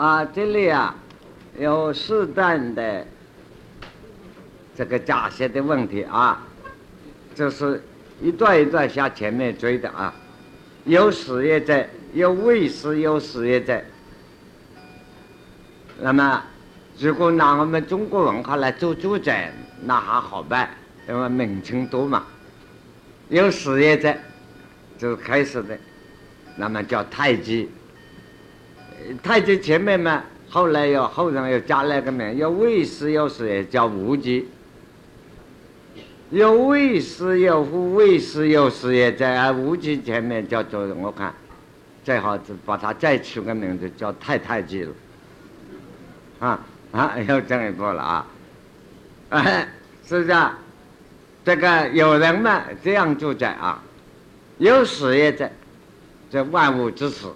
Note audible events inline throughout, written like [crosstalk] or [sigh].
啊，这里啊有适当的这个假设的问题啊，就是一段一段向前面追的啊，有事业者，有为师，有事业者。那么，如果拿我们中国文化来做主宰，那还好办，因为名称多嘛。有事业者，就是开始的，那么叫太极。太极前面嘛，后来又后人又加了个名，又为师又是也叫无极。有为师有无为师有事业在啊无极前面叫做我看，最好是把它再取个名字叫太太极了。啊啊，又进一步了啊！哎，[laughs] 是这样，这个有人嘛这样住在啊，有事业在，这万物之始。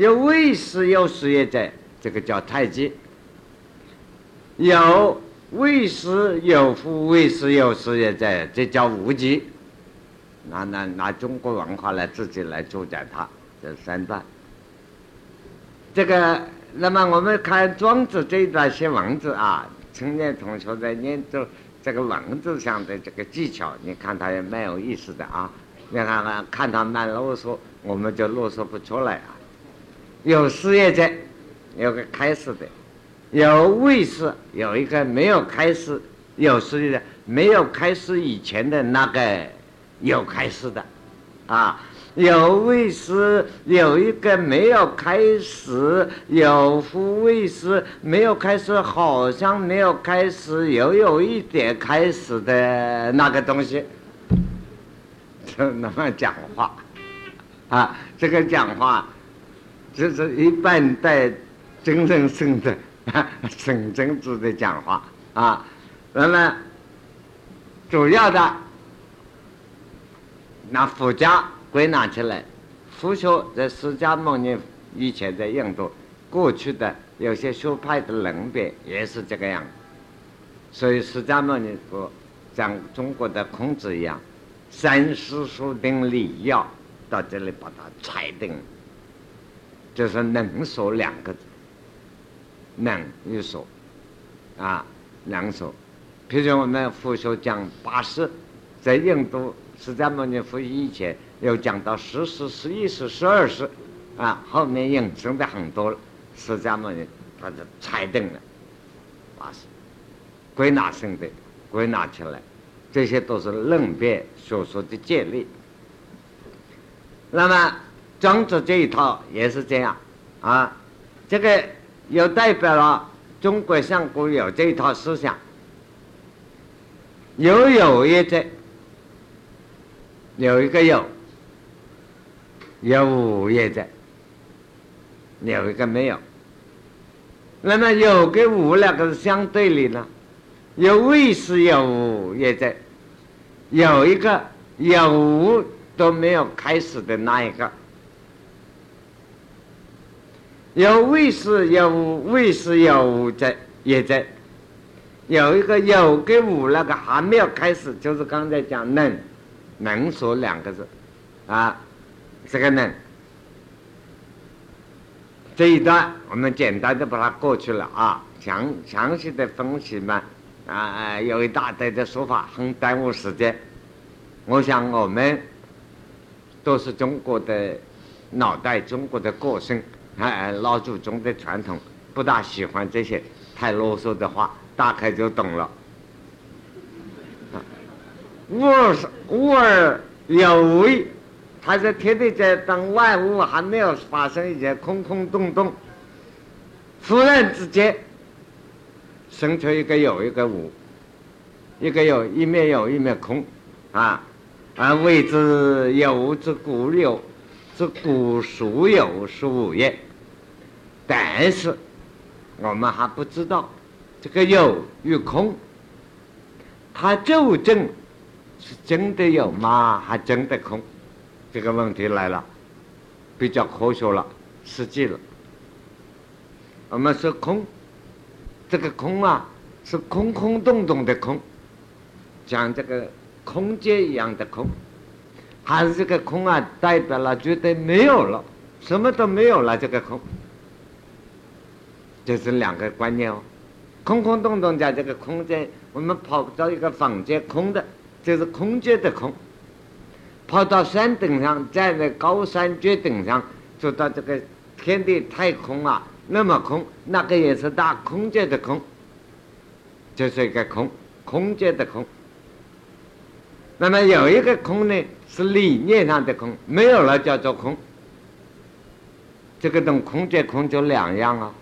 有为师有事业在，这个叫太极。有为师有夫为师有事业在，这叫无极。拿拿拿中国文化来自己来主宰它，这三段。这个，那么我们看庄子这一段写文字啊，青年同学在念这这个文字上的这个技巧，你看他也蛮有意思的啊。你看看，看他蛮啰嗦，我们就啰嗦不出来啊。有事业者，有个开始的；有未始，有一个没有开始；有事业的，没有开始以前的那个有开始的，啊，有未始，有一个没有开始；有复未始，没有开始，好像没有开始，又有一点开始的那个东西，就 [laughs] 那么讲话，啊，这个讲话。这是一般带真人性的、真正子的讲话啊。那么主要的拿佛家归纳起来，佛学在释迦牟尼以前在印度，过去的有些学派的论辩也是这个样。所以释迦牟尼佛像中国的孔子一样，三师书定礼要，到这里把它裁定。就是能说两个字，能一说，啊，能说。譬如我们佛学讲八识，在印度释迦牟尼佛以前又讲到十识、十一识、十二识，啊，后面引申的很多了。释迦牟尼他就裁定了八识，归纳性的归纳起来，这些都是论辩所说的建立。那么。庄子这一套也是这样，啊，这个又代表了中国上古有这一套思想，有有业在，有一个有，有无业在，有一个没有。那么有跟无两个是相对的呢？有为是有无也在，有一个有无都没有开始的那一个。有为是有为是有在也在，有一个有跟无那个还没有开始，就是刚才讲能能说两个字啊，这个能这一段我们简单的把它过去了啊，详详细的分析嘛啊，有一大堆的说法，很耽误时间。我想我们都是中国的脑袋，中国的个性。哎，老祖宗的传统不大喜欢这些太啰嗦的话，大概就懂了。物是物而有为，他在天地间，当万物还没有发生以前，空空洞洞，忽然之间生出一个有，一个无，一个有，一面有，一面空，啊，啊，谓之有之古有。之古属有属也，但是我们还不知道这个有与空，它究竟是真的有吗？还真的空？这个问题来了，比较科学了，实际了。我们说空，这个空啊，是空空洞洞的空，讲这个空间一样的空。还是这个空啊，代表了绝对没有了，什么都没有了。这个空，这是两个观念哦。空空洞洞在这个空间，我们跑到一个房间空的，就是空间的空。跑到山顶上，站在高山绝顶上，走到这个天地太空啊，那么空，那个也是大空间的空，就是一个空，空间的空。那么有一个空呢，是理念上的空，没有了叫做空。这个等空间空就两样啊，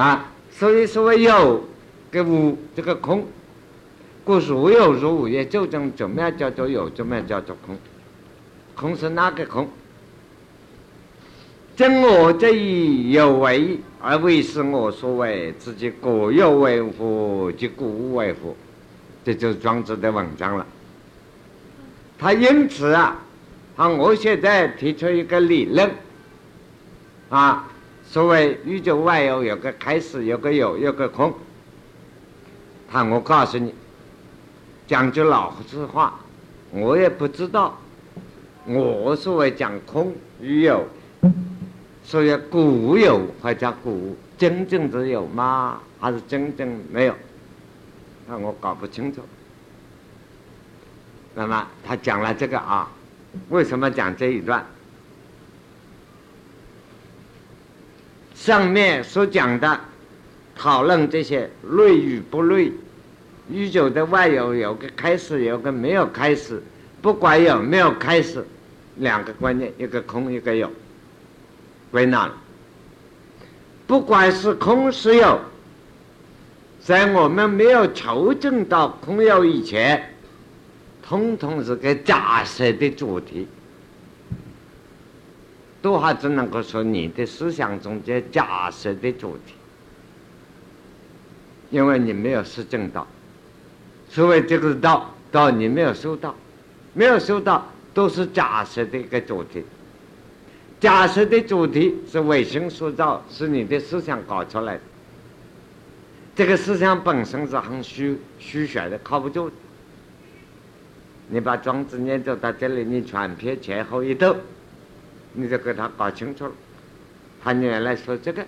啊，所以所谓有跟无这个空，故如有如无也，究竟怎么样叫做有，怎么样叫做空？空是哪个空？真我这一有为而为是我所为，自己各有为乎？即故无为乎？这就是庄子的文章了。他因此啊，啊，我现在提出一个理论，啊，所谓宇宙外有有个开始，有个有，有个空。他我告诉你，讲句老实话，我也不知道，我所谓讲空与有，所以古有或者古真正的有吗？还是真正没有？那我搞不清楚。那么他讲了这个啊，为什么讲这一段？上面所讲的讨论这些类与不类，宇宙的外有有个开始，有个没有开始，不管有没有开始，两个观念，一个空，一个有，归纳了。不管是空是有。在我们没有求证到空有以前，通通是个假设的主题，都还只能够说你的思想中间假设的主题，因为你没有实证到。所谓这个道，道你没有收到，没有收到，都是假设的一个主题。假设的主题是卫星塑造，是你的思想搞出来的。这个思想本身是很虚虚玄的，靠不住。你把庄子念走到这里，你全篇前后一斗，你就给他搞清楚了。他原来说这个，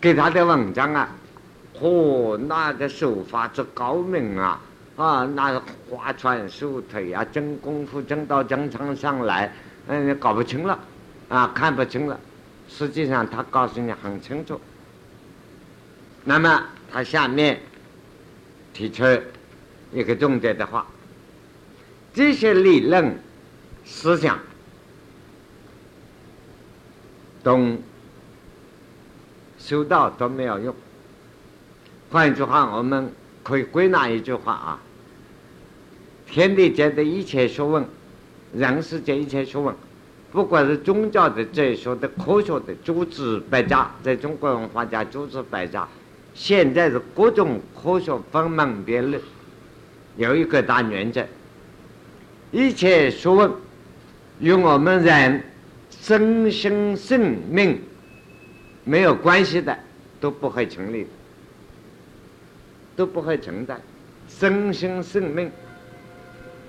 给他的文章啊，嚯，那个手法之高明啊，啊，那划船竖腿啊，真功夫真到正常上来，嗯，搞不清了，啊，看不清了。实际上他告诉你很清楚。那么他下面提出一个重点的话：这些理论思想都修道都没有用。换一句话，我们可以归纳一句话啊：天地间的一切学问，人世间一切学问，不管是宗教的、哲学的、科学的，诸子百家，在中国文化家诸子百家。现在是各种科学分门别类，有一个大原则：一切学问与我们人生生性命没有关系的，都不会成立，都不会存在。生生性命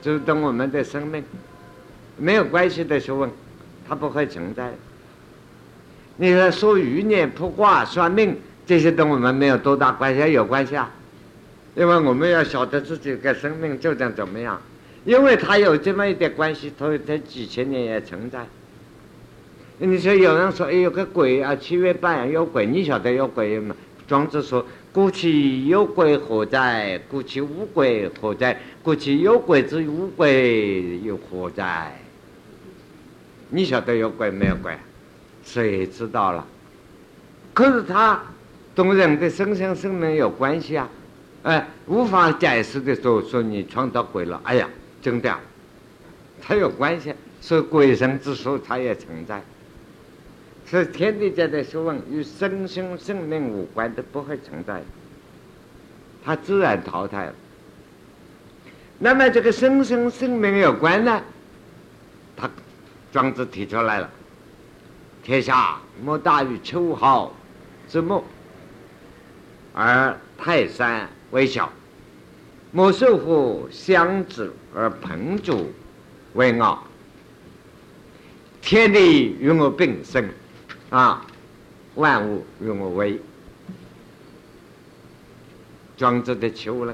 就是跟我们的生命没有关系的学问，它不会存在。你说说余年卜卦算命。这些跟我们没有多大关系，有关系啊，因为我们要晓得自己的生命究竟怎么样，因为它有这么一点关系，它它几千年也存在。你说有人说，哎，有个鬼啊，七月半有鬼，你晓得有鬼吗？庄子说：“故其有鬼何在？故其无鬼何在？故其有鬼之无鬼又何在？”你晓得有鬼没有鬼？谁知道了？可是他。跟人的生生生命有关系啊！哎，无法解释的时候说你创造鬼了，哎呀，真的，它有关系，所以鬼神之说它也存在。是天地间的学问与生生生命无关的不会存在，它自然淘汰了。那么这个生生生命有关呢？他庄子提出来了：天下莫大于秋毫之末。而泰山为小，莫守乎相子而彭祖为傲。天地与我并生，啊，万物与我为。庄子的球了，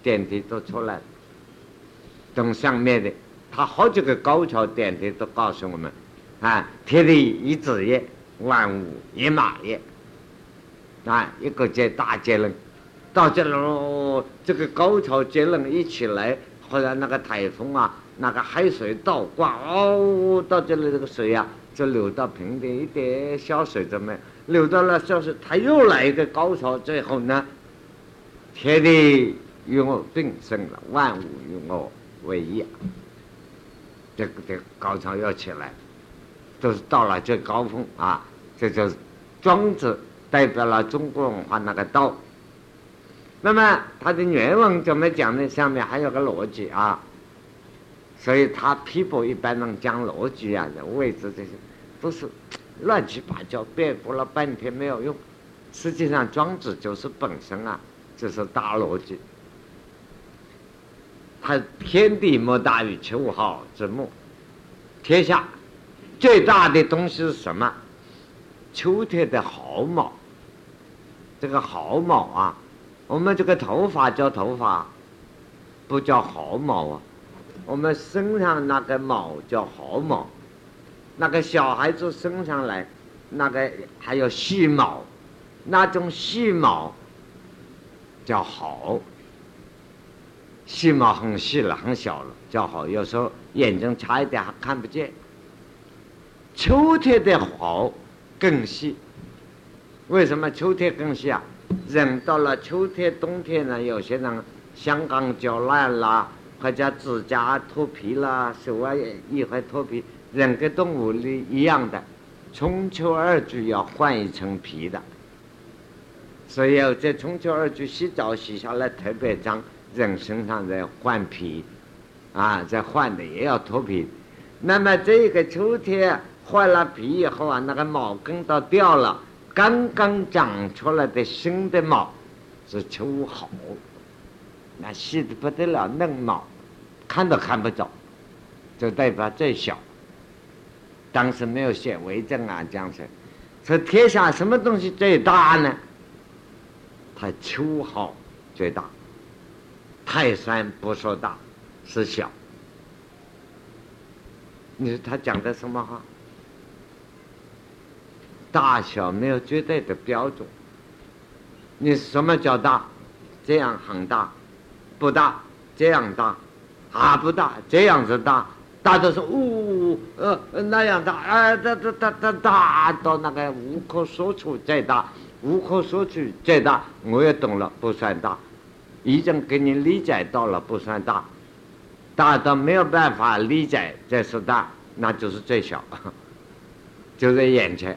电梯都出来了，等上面的，他好几个高桥电梯都告诉我们，啊，天地一子也，万物一马也，啊，一个节大结论，到这了，这个高潮结论一起来，后来那个台风啊，那个海水倒灌，哦，到这里这个水呀，就流到平地，一点小水都没有，流到了小水，它又来一个高潮，最后呢？天地与我并生了，万物与我为一。这个这个高潮要起来，都是到了最高峰啊！这就是庄子代表了中国文化那个道。那么他的原文怎么讲呢？下面还有个逻辑啊，所以他批驳一般人讲逻辑啊、人位置这些，都是乱七八糟，辩驳了半天没有用。实际上，庄子就是本身啊。这是大逻辑，他天地莫大于秋毫之末，天下最大的东西是什么？秋天的毫毛。这个毫毛啊，我们这个头发叫头发，不叫毫毛啊。我们身上那个毛叫毫毛，那个小孩子身上来，那个还有细毛，那种细毛。叫好，细毛很细了，很小了，叫好。有时候眼睛差一点还看不见。秋天的好更细，为什么秋天更细啊？人到了秋天、冬天呢，有些人香港脚烂啦，或者指甲脱皮啦，手啊也会脱皮。人跟动物里一样的，春秋二季要换一层皮的。所以要在春秋二季洗澡洗下来特别脏，人身上在换皮，啊，在换的也要脱皮。那么这个秋天换了皮以后啊，那个毛根都掉了，刚刚长出来的新的毛是秋毫，那细的不得了，嫩毛，看都看不着，就代表最小。当时没有写为证啊，这样子。这天下什么东西最大呢？它秋毫最大，泰山不说大，是小。你说他讲的什么话？大小没有绝对的标准。你什么叫大？这样很大，不大这样大，啊不大这样子大，大的是呜呃那样大，啊大大大大大到那个无可说出再大。无可说去，再大我也懂了，不算大；已经给你理解到了，不算大；大到没有办法理解，这是大，那就是最小，[laughs] 就在眼前；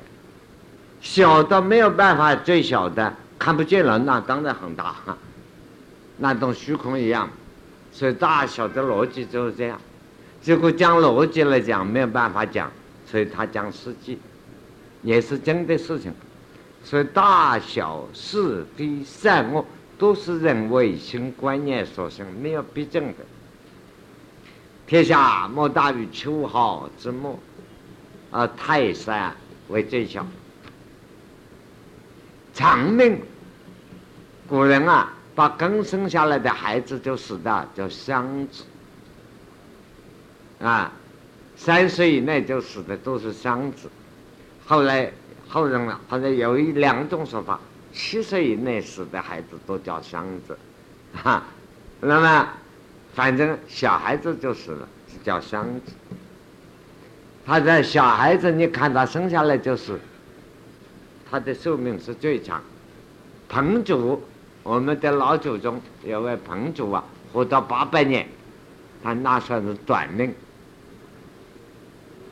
小到没有办法，最小的看不见了，那当然很大，那种虚空一样。所以大小的逻辑就是这样。结果讲逻辑来讲，没有办法讲，所以他讲实际，也是真的事情。所以大小是非善恶都是人为心观念所生，没有必证的。天下莫大于秋毫之末，而泰山为最小。长命，古人啊，把刚生下来的孩子就死的叫伤子，啊，三岁以内就死的都是伤子，后来。后人了，好像有一两种说法：七岁以内死的孩子都叫伤子，哈。那么，反正小孩子就死了，是叫伤子。他在小孩子，你看他生下来就是，他的寿命是最长。彭祖，我们的老祖宗有位彭祖啊，活到八百年，他那算是短命。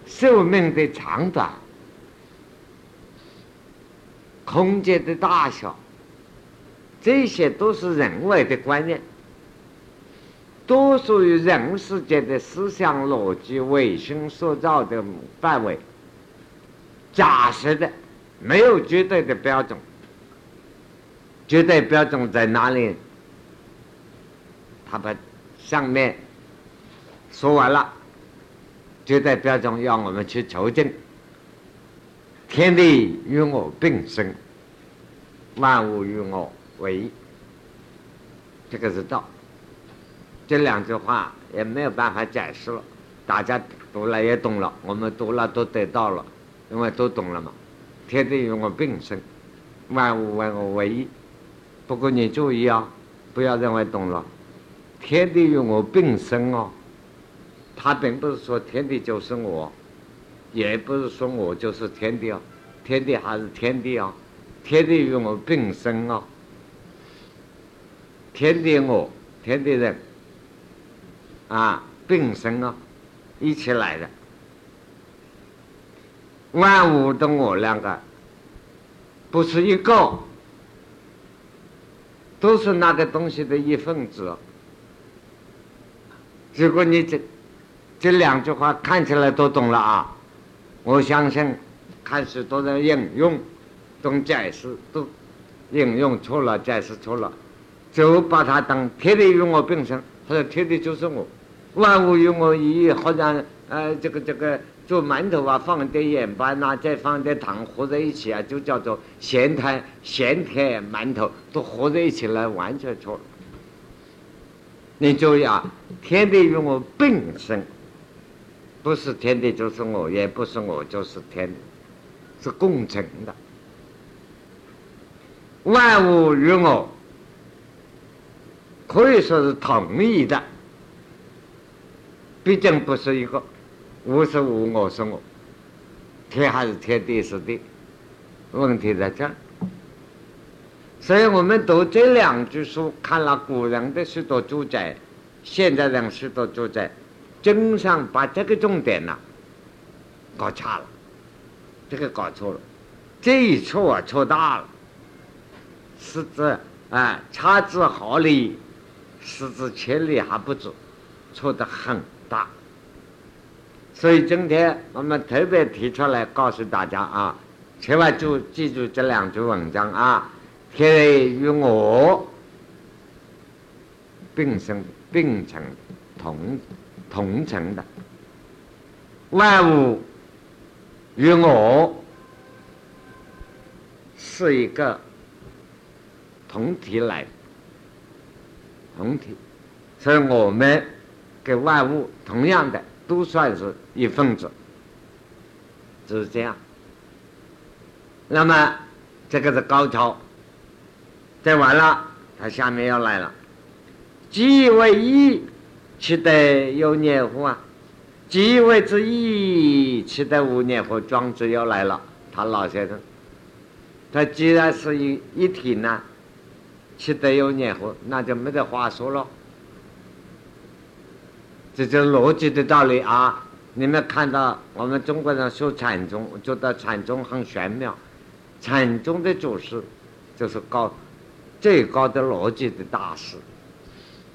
寿命的长短。空间的大小，这些都是人为的观念，都属于人世间的思想逻辑唯心所造的范围。假设的，没有绝对的标准。绝对标准在哪里？他把上面说完了，绝对标准要我们去求证。天地与我并生，万物与我为一。这个是道。这两句话也没有办法解释了，大家读了也懂了，我们读了都得到了，因为都懂了嘛。天地与我并生，万物为我为一。不过你注意啊，不要认为懂了。天地与我并生哦，他并不是说天地就是我，也不是说我就是天地哦，天地还是天地哦，天地与我并生哦，天地我，天地人。啊，并生啊，一起来的。万物的我两个，不是一个，都是那个东西的一份子。如果你这这两句话看起来都懂了啊，我相信看许多人应用，懂解释都应用错了，解释错了，就把它当天地与我并生，或者天地就是我。万物与我一，好像呃，这个这个做馒头啊，放点盐巴呐，再放点糖和在一起啊，就叫做咸甜咸甜馒头，都合在一起来，完全错了。你注意啊，天地与我并生，不是天地就是我，也不是我就是天，是共存的。万物与我可以说是同一的。毕竟不是一个，无是无，我是我，天还是天，地是地，问题在这儿。所以我们读这两句书，看了古人的许多注解，现在人许多注解，经常把这个重点呢搞差了，这个搞错了，这一错啊错大了，失之啊差之毫厘，失之千里还不止，错得很。大，所以今天我们特别提出来告诉大家啊，千万就记住这两句文章啊，天地与我并生并成同同成的，万物与我是一个同体来同体，所以我们。跟万物同样的，都算是一份子，就是这样。那么这个是高潮，再完了，他下面要来了。即为一，其得有念佛啊？即为之一，其得无念佛？庄子要来了，他老先生，他既然是一一体呢，其得有念乎？那就没得话说了。这就是逻辑的道理啊！你们看到我们中国人说禅宗，觉得禅宗很玄妙。禅宗的祖师就是高最高的逻辑的大师，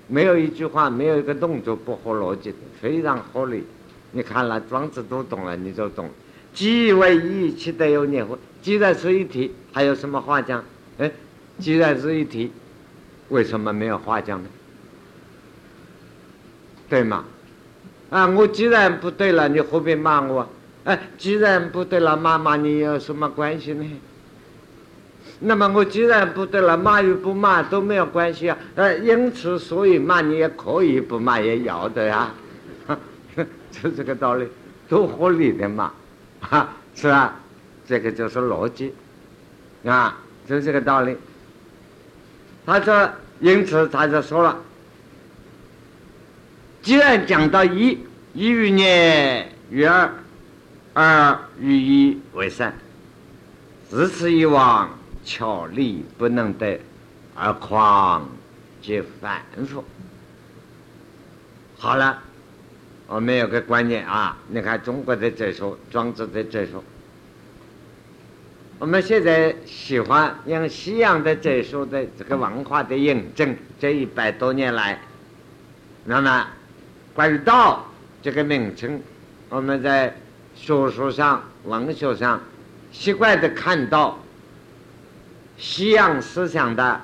没有一句话，没有一个动作不合逻辑的，非常合理。你看了庄子都懂了，你就懂。既为一，其得有念乎？既然是一体，还有什么话讲？哎，既然是一体，为什么没有话讲呢？对吗？啊，我既然不对了，你何必骂我？哎，既然不对了，骂骂你有什么关系呢？那么我既然不对了，骂与不骂都没有关系啊。呃，因此所以骂你也可以，不骂也要的呀，[laughs] 就这个道理，都合理的嘛，哈，是吧？这个就是逻辑，啊，就这个道理。他说，因此他就说了。既然讲到一，一与念与二，二与一为三，自此以往，巧力不能得，而况皆反复。好了，我们有个观念啊，你看中国的哲学，庄子的哲学，我们现在喜欢用西洋的哲学的这个文化的印证，这一百多年来，那么。关于道这个名称，我们在学术上、文学上习惯的看到西洋思想的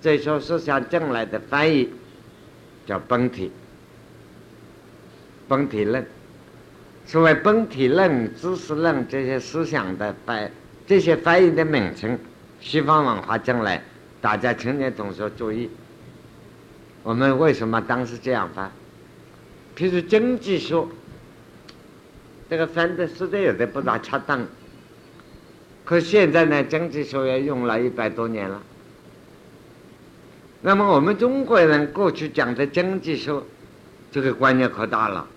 这些思想进来的翻译叫本体，本体论，所谓本体论、知识论这些思想的翻，这些翻译的名称，西方文化将来大家青年同学注意，我们为什么当时这样翻？譬如经济学，这个翻的实在有点不大恰当。可现在呢，经济学也用了一百多年了。那么我们中国人过去讲的经济学，这个观念可大了。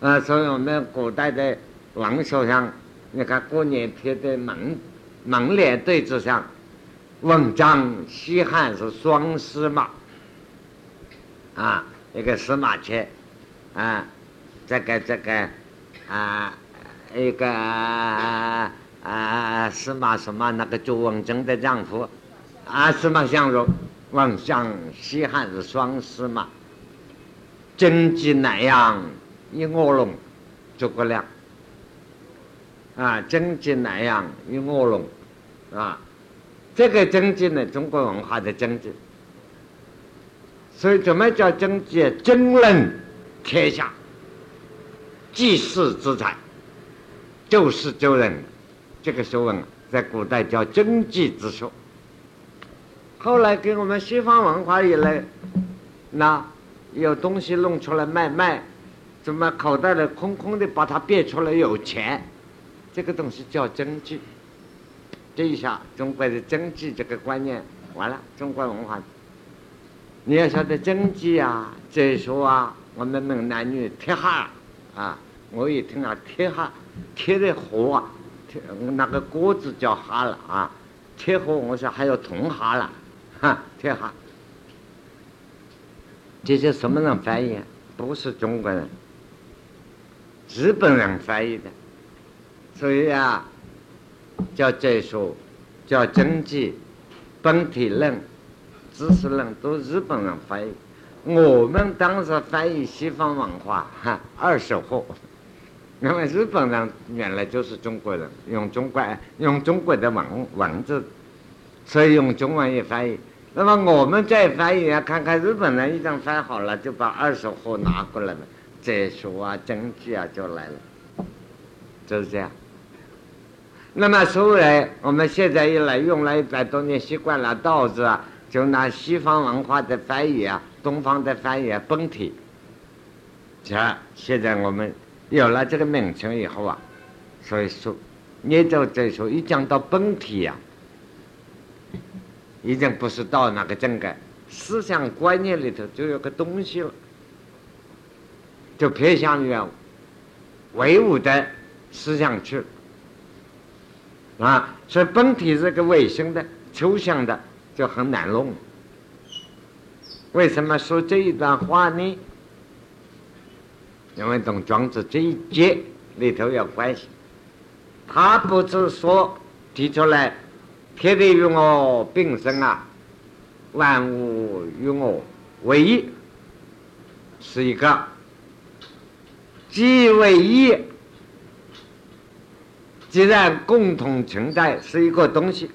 啊，所以我们古代的王首相，你看过年贴的门门帘对子上，文章西汉是双司马，啊，一个司马迁，啊，这个这个啊，一个啊司马什么那个朱文正的丈夫，啊，司马相如，文相西汉是双司马，经济南阳。一卧龙，诸葛亮，啊，经济南阳一卧龙，啊，这个经济呢，中国文化的经济，所以怎么叫经济？经论天下，济世之财，救世救人，这个学问在古代叫经济之学。后来跟我们西方文化以来，那有东西弄出来卖卖。怎么口袋里空空的，把它变出来有钱？这个东西叫经济。这一下，中国的经济这个观念完了。中国文化，你要晓得经济啊、哲学啊，我们闽南女贴哈啊，我一听啊，贴哈贴的活啊，贴那个锅子叫哈了啊，贴合我说还有同哈了，哈贴哈。这些什么人翻译？不是中国人。日本人翻译的，所以啊，叫哲学，叫经济，本体论、知识论都日本人翻译。我们当时翻译西方文化，哈，二手货。因为日本人原来就是中国人，用中国用中国的文文字，所以用中文也翻译。那么我们再翻译啊，看看日本人已经翻好了，就把二手货拿过来了。哲学啊，经济啊，就来了，就是这样。那么，所谓我们现在一来用了一百多年，习惯了道字啊，就拿西方文化的翻译啊，东方的翻译，本体。这现在我们有了这个名称以后啊，所以说，念咒哲学一讲到本体呀，已经不是到那个整个思想观念里头就有个东西了。就偏向于唯物的思想去啊，所以本体这个唯心的抽象的就很难弄。为什么说这一段话呢？因为同庄子这一节里头有关系。他不是说提出来天地与我并生啊，万物与我为一，是一个。即为一，既然共同存在是一个东西，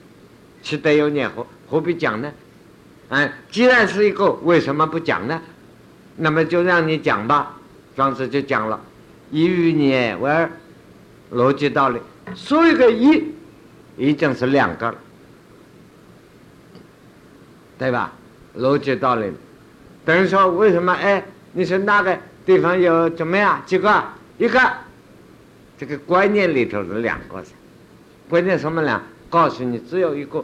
其得有念何何必讲呢？哎，既然是一个，为什么不讲呢？那么就让你讲吧。庄子就讲了：一与你为二，逻辑道理。说一个一，已经是两个了，对吧？逻辑道理。等于说，为什么？哎，你说那个？地方有怎么样？几个？一个，这个观念里头是两个噻。观念什么呢？告诉你只有一个，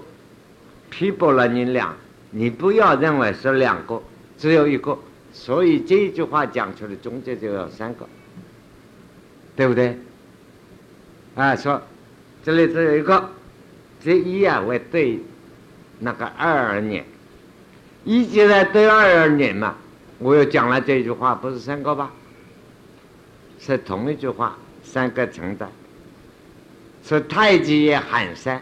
批驳了你俩，你不要认为是两个，只有一个。所以这一句话讲出来，中间就有三个，对不对？啊，说这里只有一个，这一啊为对那个二而念，一既然对二而念嘛。我又讲了这句话，不是三个吧？是同一句话，三个存在。是太极也含三，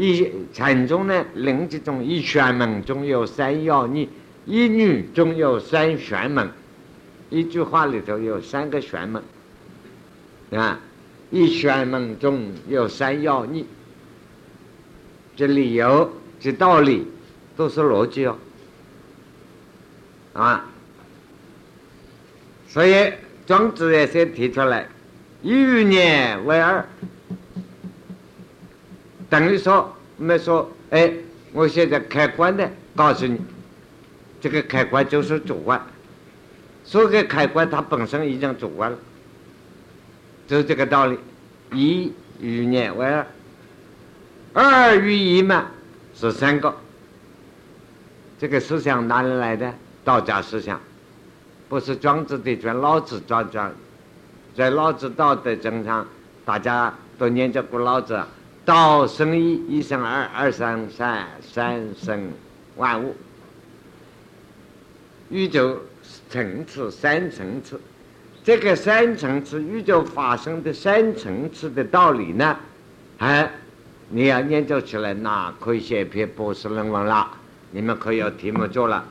一禅宗呢，灵吉中一玄门中有三要义，一女中有三玄门。一句话里头有三个玄门，啊，一玄门中有三要义，这理由、这道理都是逻辑哦。啊，所以庄子也先提出来，一余年为二，等于说没说，哎，我现在开关的告诉你，这个开关就是主观，所有的开关它本身已经主观了，就是这个道理。一与念为二，二与一嘛是三个。这个思想哪里来的？道家思想，不是庄子的，全老子庄庄。在老子道德经上，大家都念着过老子：道生一，一生二，二生三，三生万物。宇宙层次三层次，这个三层次宇宙发生的三层次的道理呢？哎，你要研究起来，那可以写篇博士论文了。你们可以有题目做了，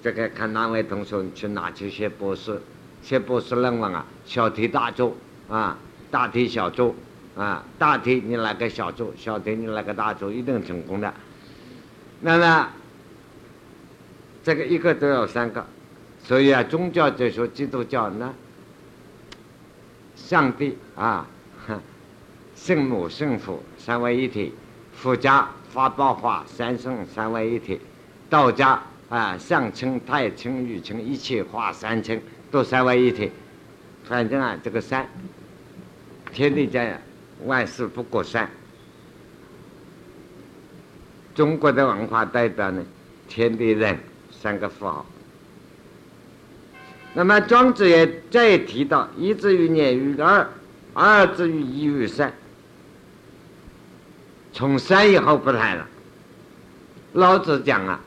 这个看哪位同学去哪去写博士。写博士论文啊，小题大做啊，大题小做啊，大题你来个小做，小题你来个大做，一定成功的。那么这个一个都要三个，所以啊，宗教就说基督教呢，上帝啊，圣母圣父三位一体，佛家法宝化三圣三位一体，道家啊上清太清玉清一切化三清。都三位一体，反正啊，这个三，天地间万事不过三。中国的文化代表呢，天地人三个符号。那么庄子也再提到一之于年于二，二之于一于三。从三以后不谈了。老子讲啊。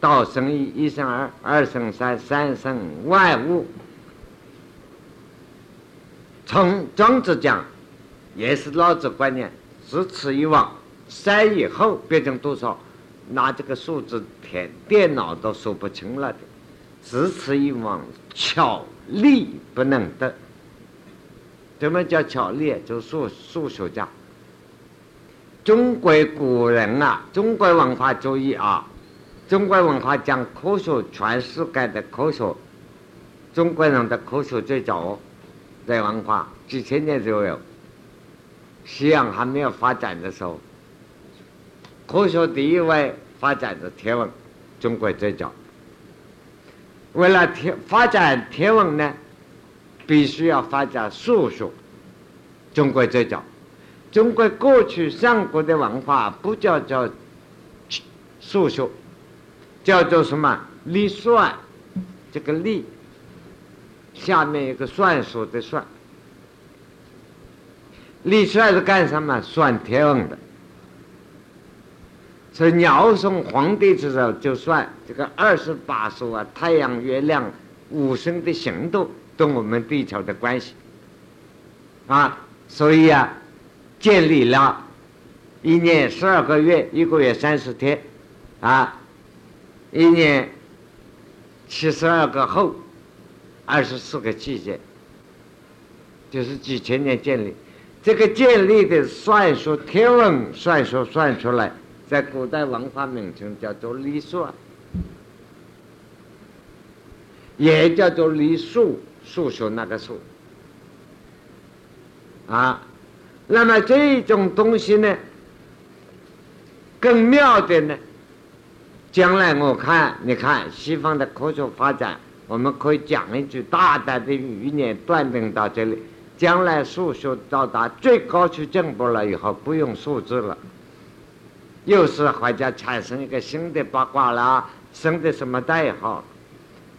道生一，一生二，二生三，三生万物。从庄子讲，也是老子观念，自此以往，三以后变成多少？拿这个数字填，电脑都说不清了的。自此以往，巧力不能得。什么叫巧力？就数数学家。中国古人啊，中国文化主义啊。中国文化讲科学，全世界的科学，中国人的科学最早，在文化几千年左右，西洋还没有发展的时候，科学第一位发展的天文，中国最早。为了天发展天文呢，必须要发展数学，中国最早。中国过去上古的文化不叫叫数学。叫做什么？历算，这个历，下面一个算术的算。历算是干什么？算天文的。所以尧舜皇帝的时候就算这个二十八宿啊，太阳、月亮、五行的行动跟我们地球的关系啊，所以啊，建立了一年十二个月，一个月三十天啊。一年七十二个后，二十四个季节，就是几千年建立。这个建立的算术，天文算术算出来，在古代文化名称叫做历算，也叫做历数，数学那个数。啊，那么这种东西呢，更妙的呢。将来我看，你看西方的科学发展，我们可以讲一句大胆的预言，断定到这里：将来数学到达最高级进步了以后，不用数字了，又是好像产生一个新的八卦啦，新的什么代号？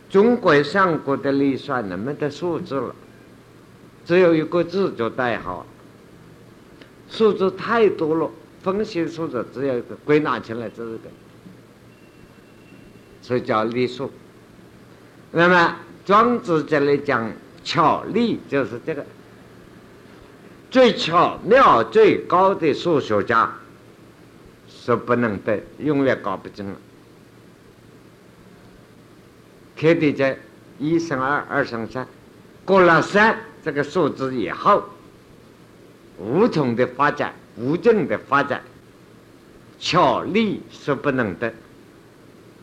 中国上古的历算能没得数字了，只有一个字就代号，数字太多了，分析数字只有一个，归纳起来只是个。所以叫历数。那么庄子这里讲巧力，就是这个最巧妙、最高的数学家是不能得，永远搞不定了。天地间一生二，二生三，过了三这个数字以后，无穷的发展，无尽的发展，巧力是不能得。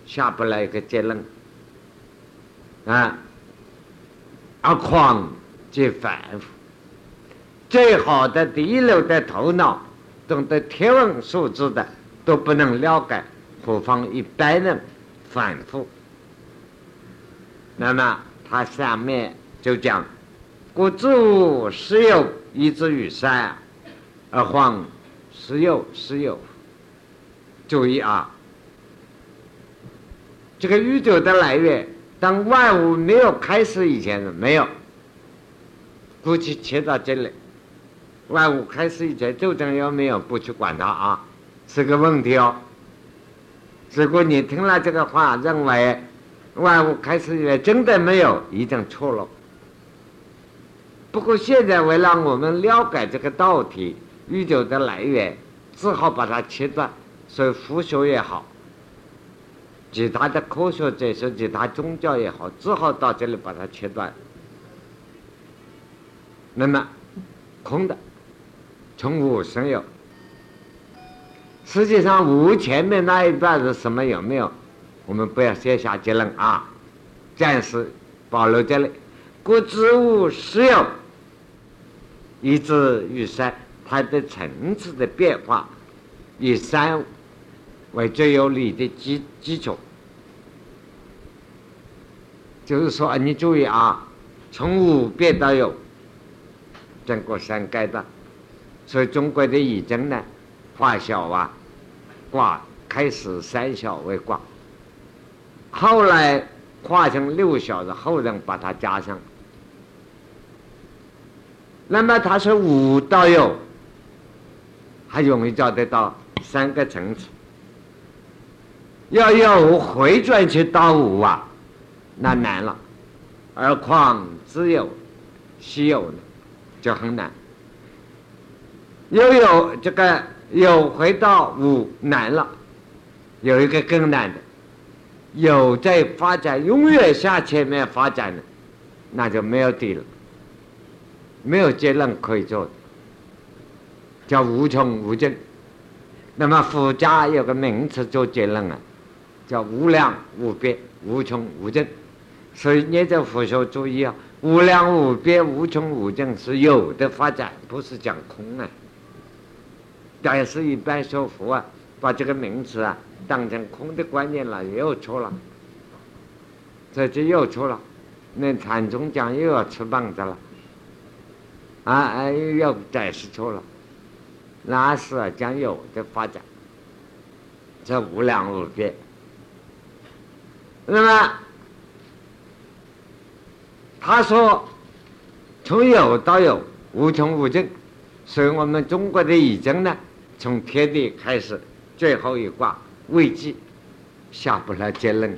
下不来一个结论啊！而况即反复。最好的第一流的头脑，懂得天文数字的，都不能了解，何况一般人反复？那么他下面就讲：故知物实有，以至于善，而况实有实有。注意啊，这个宇宙的来源，当万物没有开始以前是没有，估计切到这里。万物开始以前，究竟有没有？不去管它啊，是个问题哦。如果你听了这个话，认为万物开始以前真的没有，已经错了。不过现在为了我们了解这个道体宇宙的来源，只好把它切断。所以佛学也好，其他的科学者说其他宗教也好，只好到这里把它切断。那么空的。从无生有，实际上无前面那一段是什么有没有？我们不要先下结论啊，暂时保留这里。故知物实有，以至于三，它的层次的变化，以三为最有理的基基础。就是说啊，你注意啊，从无变到有，整个三阶段。所以中国的易经呢，化小啊，卦开始三小为卦，后来化成六小的后人把它加上。那么它是五到有，还容易找得到三个层次。要有回转去到五啊，那难了，而况只有稀有呢，就很难。又有这个有回到五难了，有一个更难的，有在发展，永远向前面发展的，那就没有底了，没有结论可以做，叫无穷无尽。那么佛家有个名词做结论啊，叫无量无边、无穷无尽。所以你在佛学注意啊，无量无边、无穷无尽是有的发展，不是讲空啊。但是，一般说佛啊，把这个名词啊当成空的观念了，又错了。这就又错了。那禅宗讲又要吃棒子了，啊，又要解释错了。那是啊讲有的发展，这无量无边。那么他说，从有到有，无穷无尽。所以我们中国的易经呢？从天地开始，最后一卦未济，下不了结论，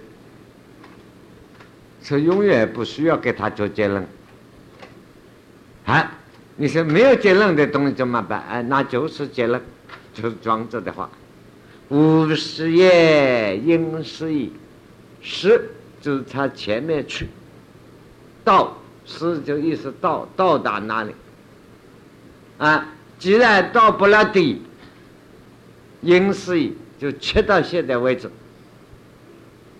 是永远不需要给他做结论。啊，你说没有结论的东西怎么办？哎，那就是结论，就是庄子的话：“无是也，应是矣。”是就是他前面去，到是就意思到到达哪里？啊，既然到不了底。因是就切到现在为止，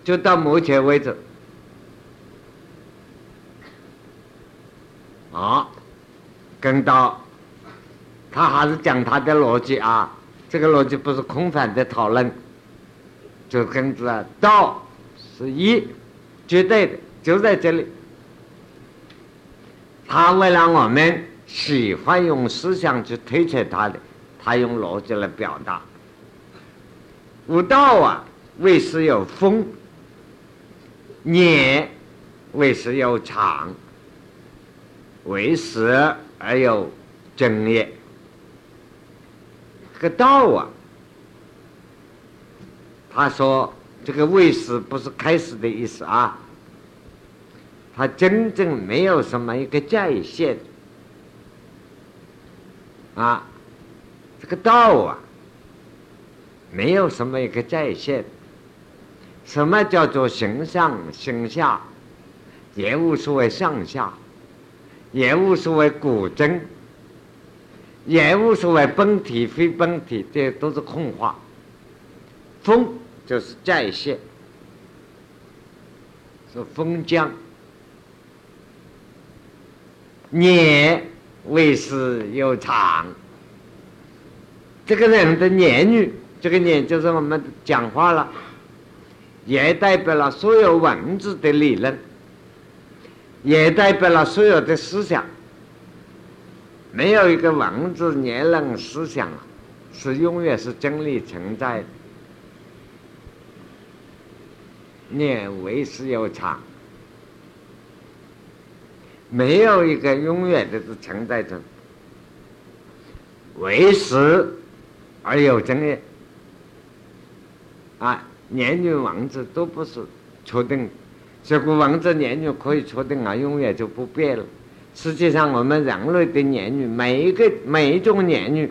就到目前为止，啊，跟到他还是讲他的逻辑啊，这个逻辑不是空泛的讨论，就跟着道一绝对的，就在这里。他为了我们喜欢用思想去推测他的，他用逻辑来表达。无道啊，为时有风；念为时有长，为时而有正也。这个道啊，他说这个为时不是开始的意思啊，他真正没有什么一个界限。啊，这个道啊。没有什么一个在线，什么叫做形上形下，也无所谓上下，也无所谓古真，也无所谓本体非本体，这都是空话。风就是在线，是封疆，年为时又长。这个人的言语，这个言就是我们讲话了，也代表了所有文字的理论，也代表了所有的思想。没有一个文字言论思想，是永远是真理存在的。念为时又长，没有一个永远的是存在着，为时。而有真的啊，年龄王字都不是确定，这个王字年龄可以确定啊，永远就不变了。实际上，我们人类的年龄，每一个每一种年龄，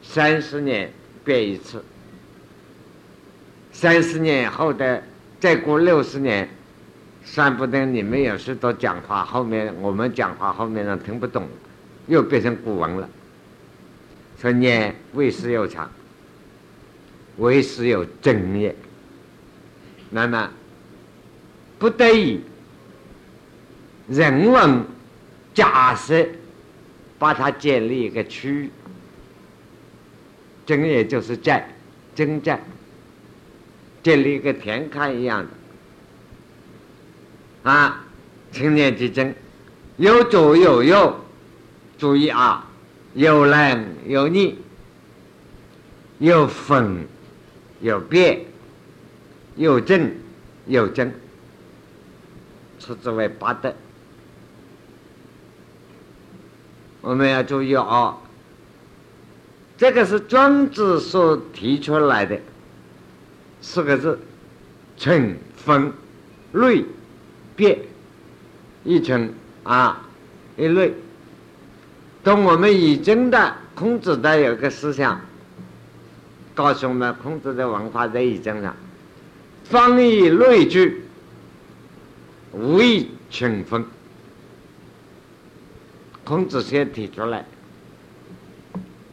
三十年变一次，三十年后的再过六十年，算不得你们有时都讲话，后面我们讲话后面人听不懂，又变成古文了。说念为时又长，为时又正也。那么不得已，人文假设把它建立一个区域，正也就是寨，征寨，建立一个田坎一样的啊，青年之争，有左有右，注意啊。有冷有逆，有分有变，有正有真，称之为八德。我们要注意哦，这个是庄子所提出来的四个字：春分瑞变，一春啊，一类。跟我们已经的孔子的有个思想，告诉我们孔子的文化在已经上，方以类聚，无以群分。孔子先提出来，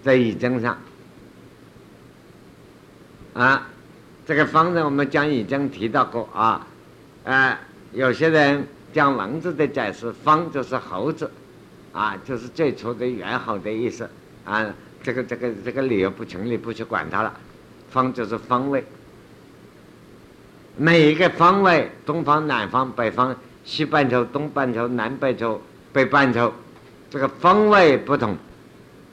在易经上，啊，这个方呢，我们讲已经提到过啊，啊，有些人讲文字的解释，方就是猴子。啊，就是最初的原好的意思啊，这个这个这个理由不成立，不去管它了。方就是方位，每一个方位，东方、南方、北方、西半球、东半球、南半球、北半球，这个方位不同，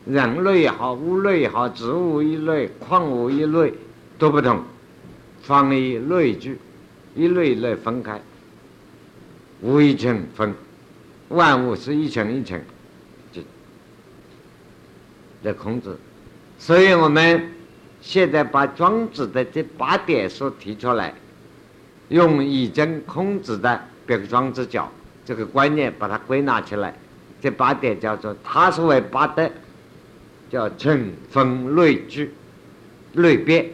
人类也好，物类也好，植物一类，矿物一类都不同，方以类聚，一类类分开，无一成分。万物是一层一层，就。的孔子，所以我们现在把庄子的这八点所提出来，用已经孔子的别个庄子讲这个观念把它归纳起来，这八点叫做他所谓八德，叫成分类聚类别。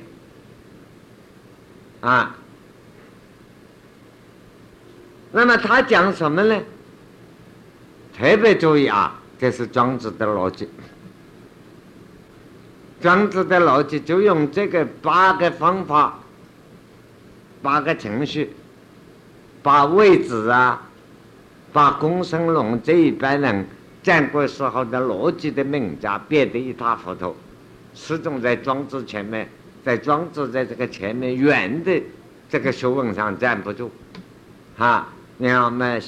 啊。那么他讲什么呢？特别注意啊，这是庄子的逻辑。庄子的逻辑就用这个八个方法、八个程序，把位置啊，把公孙龙这一般人战国时候的逻辑的名家变得一塌糊涂，始终在庄子前面，在庄子在这个前面远的这个学问上站不住，哈，你看我们。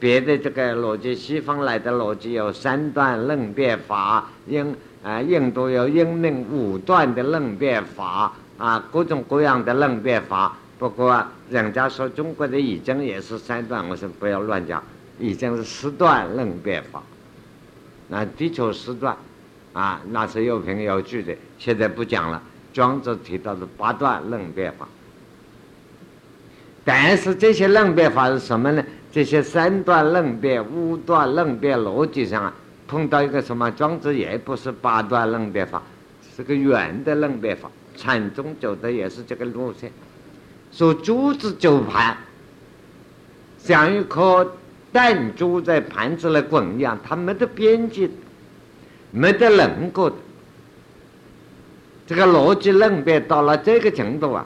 别的这个逻辑，西方来的逻辑有三段论辩法，印啊印度有英明五段的论辩法啊，各种各样的论辩法。不过人家说中国的已经也是三段，我说不要乱讲，已经是四段论辩法。那的确四段啊，那是有凭有据的。现在不讲了，庄子提到的八段论辩法。但是这些论辩法是什么呢？这些三段论辩、五段论辩逻辑上啊，碰到一个什么？庄子也不是八段论辩法，是个圆的论辩法。禅宗走的也是这个路线，说珠子走盘，像一颗弹珠在盘子里滚一样，它没得边际，没得轮廓的。这个逻辑论辩到了这个程度啊，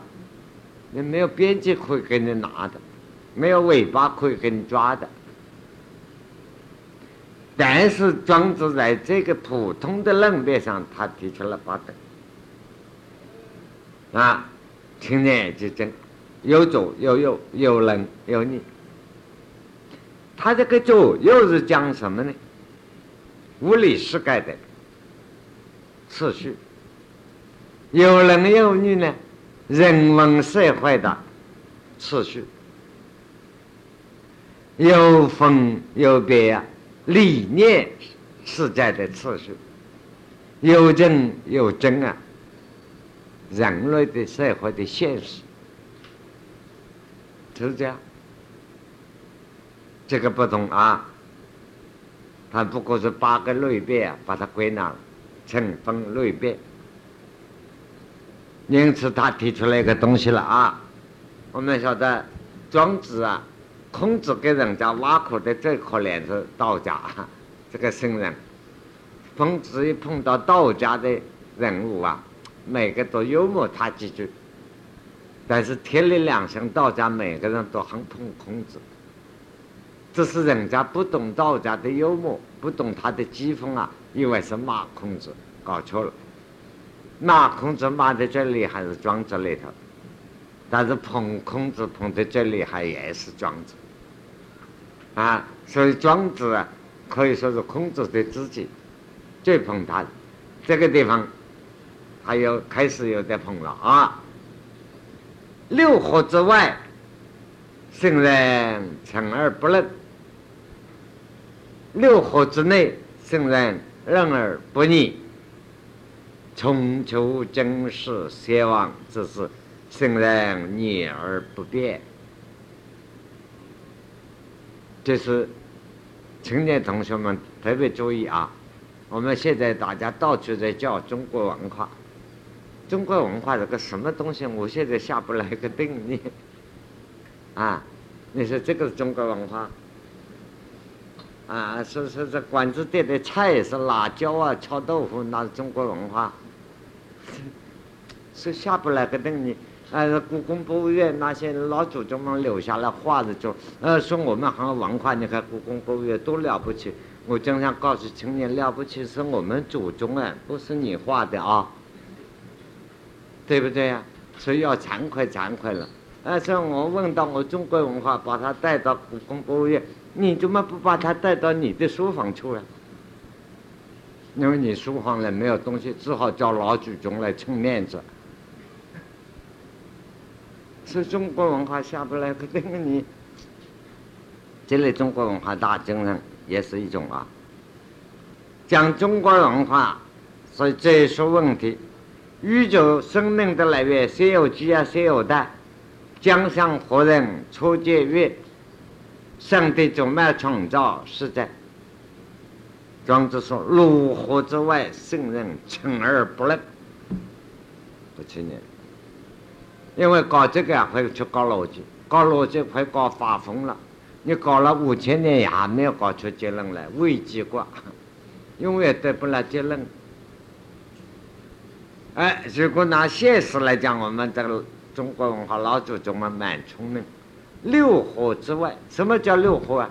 你没有边际可以给你拿的。没有尾巴可以给你抓的，但是庄子在这个普通的论辩上，他提出了八等啊，青年之争，有左有右，有冷有逆。他这个左又是讲什么呢？物理世界的次序。有能有女呢？人文社会的次序。有分有别啊，理念世界的次序。有真有真啊，人类的社会的现实，是这样。这个不同啊，它不过是八个类别啊，把它归纳成分类别。因此，他提出来一个东西了啊。我们晓得庄子啊，孔子给人家挖苦的最可怜是道家这个圣人。孔子一碰到道家的人物啊，每个都幽默他几句。但是天理两生道家每个人都很捧孔子，只是人家不懂道家的幽默，不懂他的讥讽啊，以为是骂孔子，搞错了。骂孔子骂的最厉害是庄子里头，但是捧孔子捧的最厉害也是庄子，啊，所以庄子啊可以说是孔子的知己，最捧他。这个地方，他又开始有点捧了啊。六合之外，圣人诚而不论；六合之内，圣人任而不逆。穷求真实，希望之是圣人逆而不变。这是青年同学们特别注意啊！我们现在大家到处在叫中国文化，中国文化是个什么东西？我现在下不来个定义 [laughs] 啊！你说这个是中国文化啊？是是这馆子店的菜是辣椒啊，炒豆腐那是中国文化。是下不来个定义。呃，故宫博物院那些老祖宗们留下来画的，就呃说我们很有文化。你看故宫博物院多了不起！我经常告诉青年，了不起是我们祖宗啊，不是你画的啊，对不对呀？所以要惭愧惭愧了。呃，所以我问到我中国文化，把它带到故宫博物院，你怎么不把它带到你的书房去啊？因为你书房里没有东西，只好叫老祖宗来撑面子。是中国文化下不来，可定你这类中国文化大精神也是一种啊。讲中国文化，所以这一说问题：宇宙生命的来源，谁有鸡啊？谁有蛋？江上何人初见月？上帝怎么创造世界？庄子说：“六合之外，圣人诚而不论。”不青年，因为搞这个会去搞逻辑，搞逻辑会搞发疯了。你搞了五千年也还没有搞出结论来，未结果，永远得不了结论。哎，如果拿现实来讲，我们这个中国文化老祖宗们蛮聪明。六合之外，什么叫六合啊？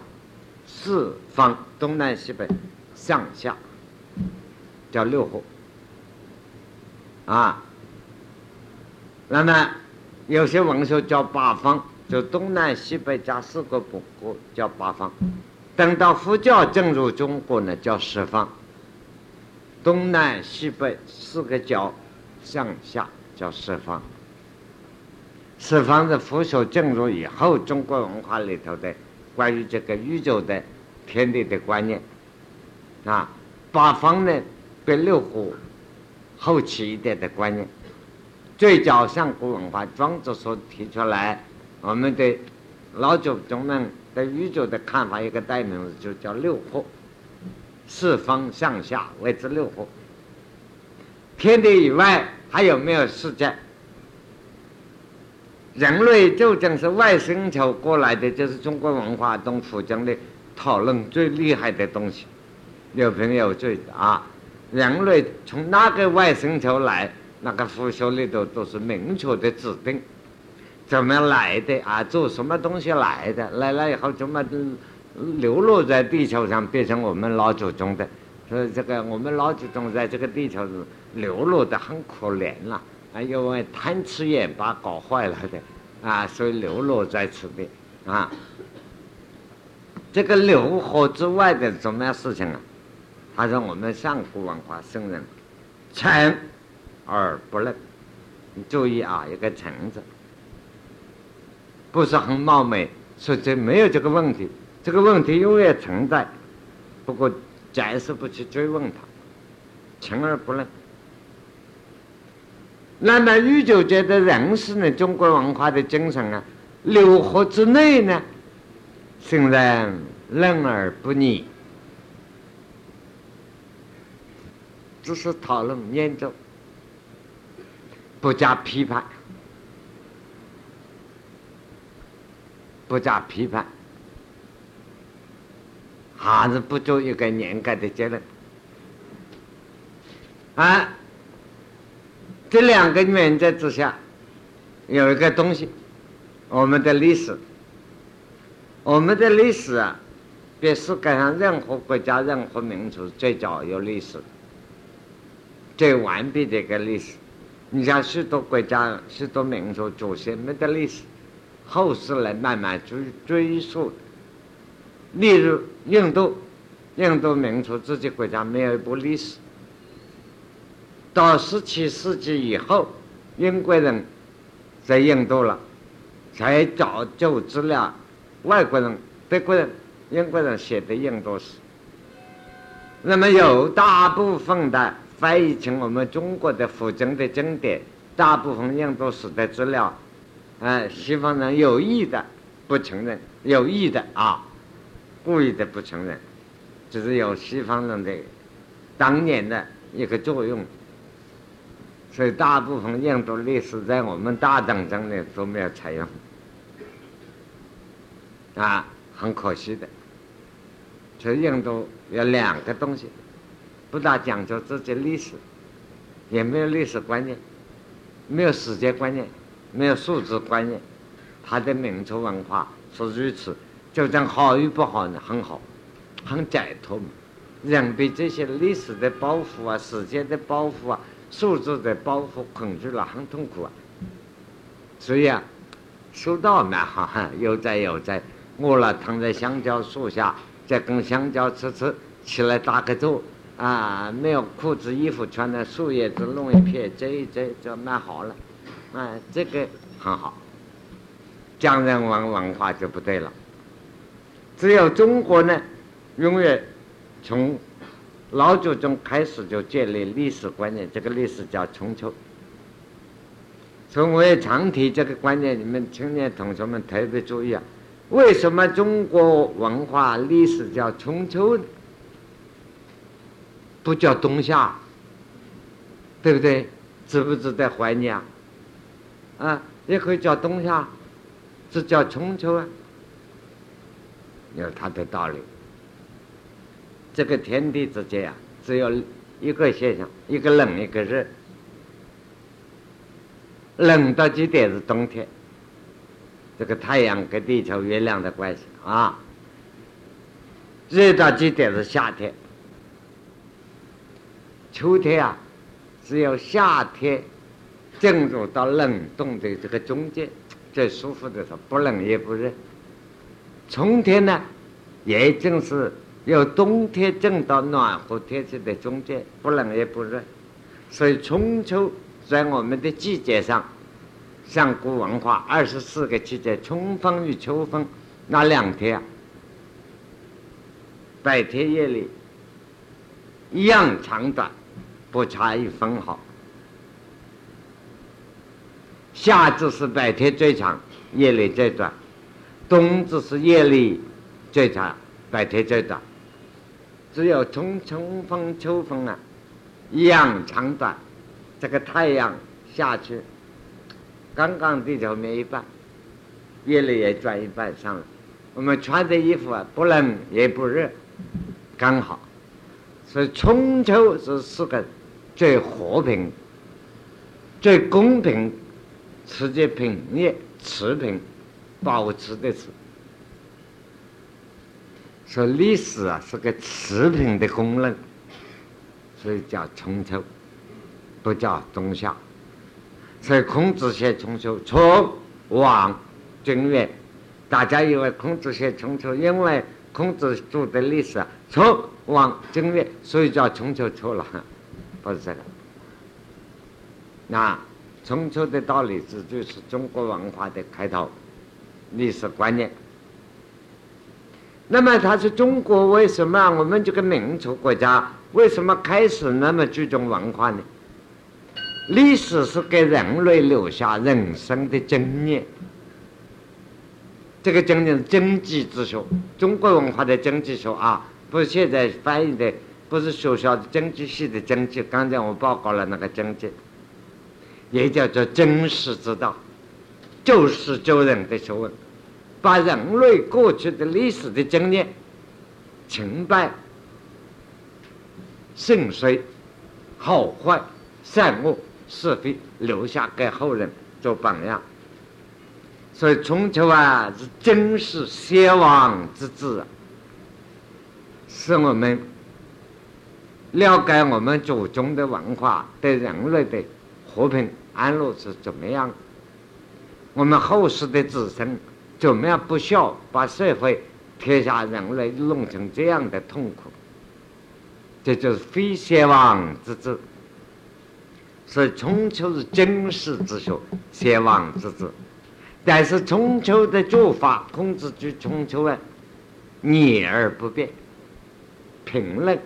四方，东南西北。上下叫六合啊，那么有些文学叫八方，就东南西北加四个国国叫八方。等到佛教进入中国呢，叫十方。东南西北四个角上下叫十方。十方的佛学进入以后，中国文化里头的关于这个宇宙的天地的观念。啊，八方呢，比六合后期一点的观念，最早上古文化，庄子所提出来，我们的老祖宗们对宇宙的看法，一个代名词就叫六合，四方上下谓之六合。天地以外还有没有世界？人类究竟是外星球过来的？就是中国文化中附讲的讨论最厉害的东西。有朋友最啊，人类从哪个外星球来？那个佛学里头都是明确的指定，怎么来的啊？做什么东西来的？来了以后怎么流落在地球上，变成我们老祖宗的。所以这个我们老祖宗在这个地球上流落的很可怜了，啊，因为贪吃眼把搞坏了的，啊，所以流落在此地，啊。这个流河之外的什么样事情啊？他说我们上古文化圣人，诚而不愣。你注意啊，一个“诚”字，不是很冒昧，说这没有这个问题。这个问题永远存在，不过暂时不去追问它。诚而不愣。那么宇宙界的人是呢？中国文化的精神啊，六合之内呢？圣人任而不逆，只是讨论研究，不加批判，不加批判，还是不做一个严格的结论。啊，这两个原则之下，有一个东西，我们的历史。我们的历史啊，比世界上任何国家、任何民族最早有历史、最完备的一个历史。你像许多国家、许多民族祖先没的历史，后世来慢慢追追溯。例如印度，印度民族自己国家没有一部历史。到十七世纪以后，英国人在印度了，才找就资料。外国人、德国人、英国人写的印度史，那么有大部分的翻译成我们中国的佛经的经典，大部分印度史的资料，哎，西方人有意的不承认，有意的啊，故意的不承认，只是有西方人的当年的一个作用，所以大部分印度历史在我们大党中呢都没有采用。啊，很可惜的。所以印度有两个东西，不大讲究自己历史，也没有历史观念，没有时间观念，没有数字观念。他的民族文化是如此，就讲好与不好呢，很好，很解脱嘛。人被这些历史的包袱啊、时间的包袱啊、数字的包袱困住了，很痛苦啊。所以啊，修道蛮好，悠哉悠哉。饿了，躺在香蕉树下，再跟香蕉吃吃，起来打个坐，啊，没有裤子衣服穿的，树叶子弄一片，这一这就蛮好了，啊，这个很好。匠人文文化就不对了，只有中国呢，永远从老祖宗开始就建立历史观念，这个历史叫春秋。所以我也常提这个观念，你们青年同学们特别注意啊。为什么中国文化历史叫春秋？不叫冬夏，对不对？值不值得怀念啊？啊，也可以叫冬夏，这叫春秋啊，有它的道理。这个天地之间啊，只有一个现象：一个冷，一个热。冷到极点是冬天。这个太阳跟地球、月亮的关系啊，热到极点是夏天，秋天啊，只有夏天进入到冷冻的这个中间，最舒服的时候，不冷也不热。春天呢，也正是由冬天进到暖和天气的中间，不冷也不热。所以春秋在我们的季节上。上古文化二十四个季节，春分与秋分那两天啊，白天夜里一样长短，不差一分毫。夏至是白天最长，夜里最短；冬至是夜里最长，白天最短。只有春春风秋风啊，一样长短，这个太阳下去。刚刚地球灭一半，夜里也转一半上来。我们穿的衣服啊，不冷也不热，刚好。所以春秋是四个最和平、最公平、世界平、业持平、保持的词。说历史啊是个持平的功能，所以叫春秋，不叫冬夏。所以孔子写春秋，从王正月，大家以为孔子写春秋，因为孔子读的历史啊，从王正月，所以叫春秋错了，不是这个。那春秋的道理，这就是中国文化的开头，历史观念。那么，它是中国为什么我们这个民族国家为什么开始那么注重文化呢？历史是给人类留下人生的经验，这个经验是经济之学，中国文化的经济学啊，不是现在翻译的，不是学校的经济系的经济。刚才我报告了那个经济，也叫做经世之道，救世救人的学问，把人类过去的历史的经验、成败、盛衰、好坏、善恶。是非留下给后人做榜样，所以春秋啊是真是先王之治，是我们了解我们祖宗的文化对人类的和平安乐是怎么样，我们后世的子孙怎么样不孝把社会天下人类弄成这样的痛苦，这就是非先王之治。所以春秋是经世之学，先王之治。但是春秋的做法，孔子举春秋啊，逆而不变，平论。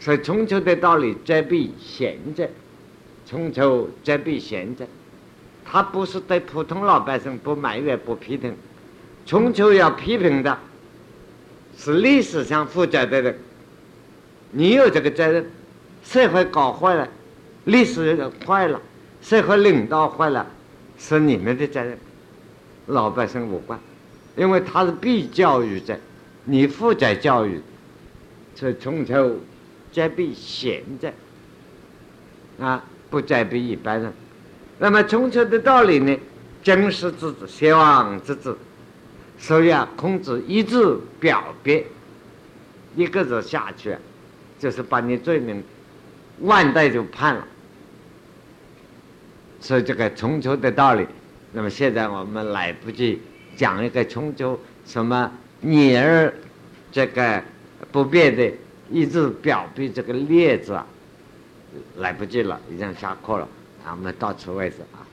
所以春秋的道理则必贤者，春秋则必贤者。他不是对普通老百姓不埋怨、不批评。春秋要批评的，是历史上负责的人。你有这个责任，社会搞坏了。历史坏了，社会领导坏了，是你们的责任，老百姓无关，因为他是必教育者，你负责教育，所以从头责备贤者，啊，不责备一般人。那么春秋的道理呢？经世之治，先王之治，所以啊，孔子一字表别，一个字下去，就是把你罪名。万代就判了，所以这个春秋的道理，那么现在我们来不及讲一个春秋什么逆而这个不变的一直表皮这个裂子啊，来不及了，已经下课了，啊，我们到此为止啊。